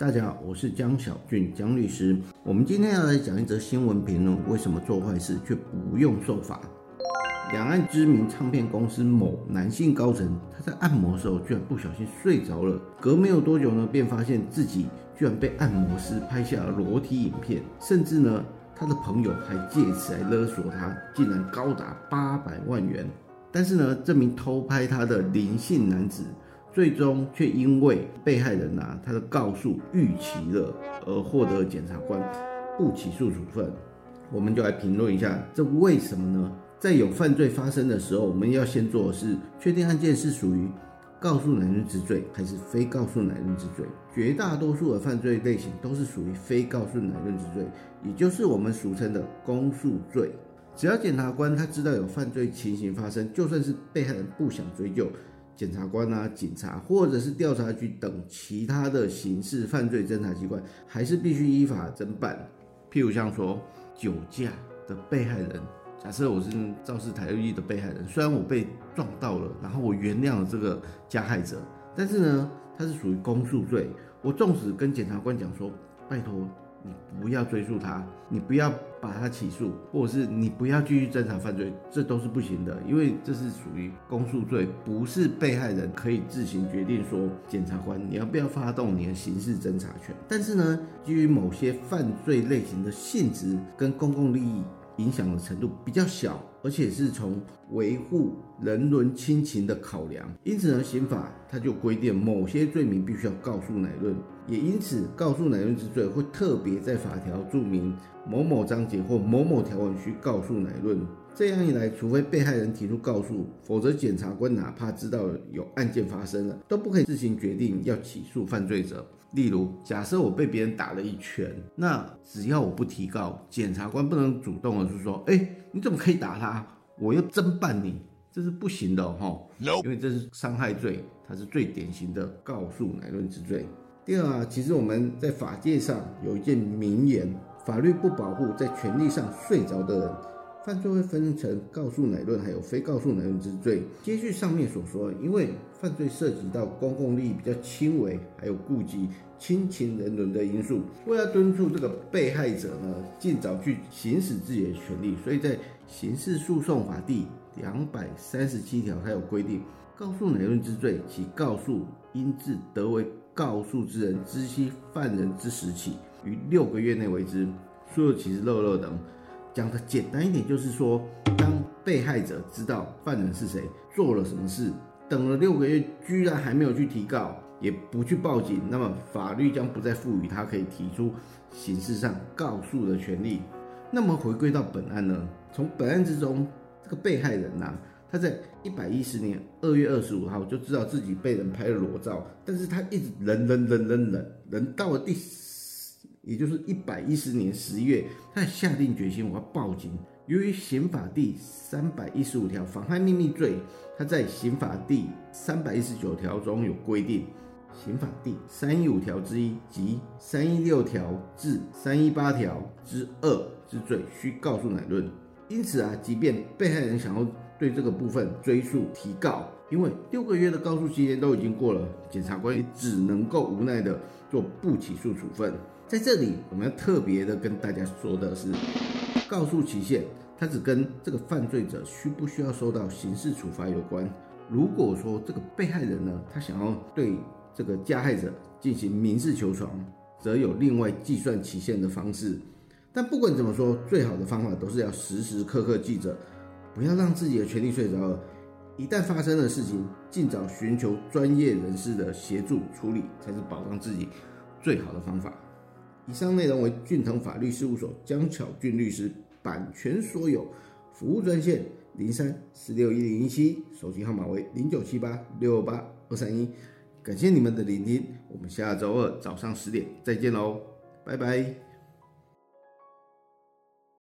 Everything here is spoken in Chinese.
大家好，我是江小俊江律师。我们今天要来讲一则新闻评论：为什么做坏事却不用受罚？两岸知名唱片公司某男性高层，他在按摩的时候居然不小心睡着了。隔没有多久呢，便发现自己居然被按摩师拍下了裸体影片，甚至呢，他的朋友还借此来勒索他，竟然高达八百万元。但是呢，这名偷拍他的林姓男子，最终却因为被害人呐他的告诉逾期了，而获得检察官不起诉处分。我们就来评论一下，这为什么呢？在有犯罪发生的时候，我们要先做的是确定案件是属于告诉乃论之罪还是非告诉乃论之罪。绝大多数的犯罪类型都是属于非告诉乃论之罪，也就是我们俗称的公诉罪。只要检察官他知道有犯罪情形发生，就算是被害人不想追究，检察官啊、警察或者是调查局等其他的刑事犯罪侦查机关，还是必须依法侦办。譬如像说酒驾的被害人，假设我是肇事台律的被害人，虽然我被撞到了，然后我原谅了这个加害者，但是呢，他是属于公诉罪，我纵使跟检察官讲说，拜托。你不要追诉他，你不要把他起诉，或者是你不要继续侦查犯罪，这都是不行的，因为这是属于公诉罪，不是被害人可以自行决定说检察官你要不要发动你的刑事侦查权。但是呢，基于某些犯罪类型的性质跟公共利益。影响的程度比较小，而且是从维护人伦亲情的考量，因此呢，刑法它就规定某些罪名必须要告诉乃论，也因此告诉乃论之罪会特别在法条注明某某章节或某某条文需告诉乃论。这样一来，除非被害人提出告诉，否则检察官哪怕知道有案件发生了，都不可以自行决定要起诉犯罪者。例如，假设我被别人打了一拳，那只要我不提告，检察官不能主动的是说，哎，你怎么可以打他？我要侦办你，这是不行的哈。因为这是伤害罪，它是最典型的告诉乃论之罪。第二啊，其实我们在法界上有一件名言：法律不保护在权利上睡着的人。犯罪会分成告诉乃论，还有非告诉乃论之罪。接续上面所说，因为犯罪涉及到公共利益比较轻微，还有顾及亲情人伦的因素，为了敦促这个被害者呢尽早去行使自己的权利，所以在刑事诉讼法第两百三十七条，它有规定，告诉乃论之罪，其告诉应自得为告诉之人知悉犯人之时起，于六个月内为之。所有其实漏漏等。讲的简单一点，就是说，当被害者知道犯人是谁，做了什么事，等了六个月，居然还没有去提告，也不去报警，那么法律将不再赋予他可以提出刑事上告诉的权利。那么回归到本案呢？从本案之中，这个被害人呐，他在一百一十年二月二十五号就知道自己被人拍了裸照，但是他一直忍忍忍忍忍，忍到了第。也就是一百一十年十月，他下定决心我要报警。由于刑法第三百一十五条妨害秘密罪，他在刑法第三百一十九条中有规定，刑法第三一五条之一及三一六条至三一八条之二之罪需告诉乃论。因此啊，即便被害人想要对这个部分追诉提告，因为六个月的告诉期间都已经过了，检察官也只能够无奈的做不起诉处分。在这里，我们要特别的跟大家说的是，告诉期限，它只跟这个犯罪者需不需要受到刑事处罚有关。如果说这个被害人呢，他想要对这个加害者进行民事求偿，则有另外计算期限的方式。但不管怎么说，最好的方法都是要时时刻刻记着，不要让自己的权利睡着了。一旦发生的事情，尽早寻求专业人士的协助处理，才是保障自己最好的方法。以上内容为俊腾法律事务所江巧俊律师版权所有，服务专线零三四六一零一七，手机号码为零九七八六八二三一。感谢你们的聆听，我们下周二早上十点再见喽，拜拜。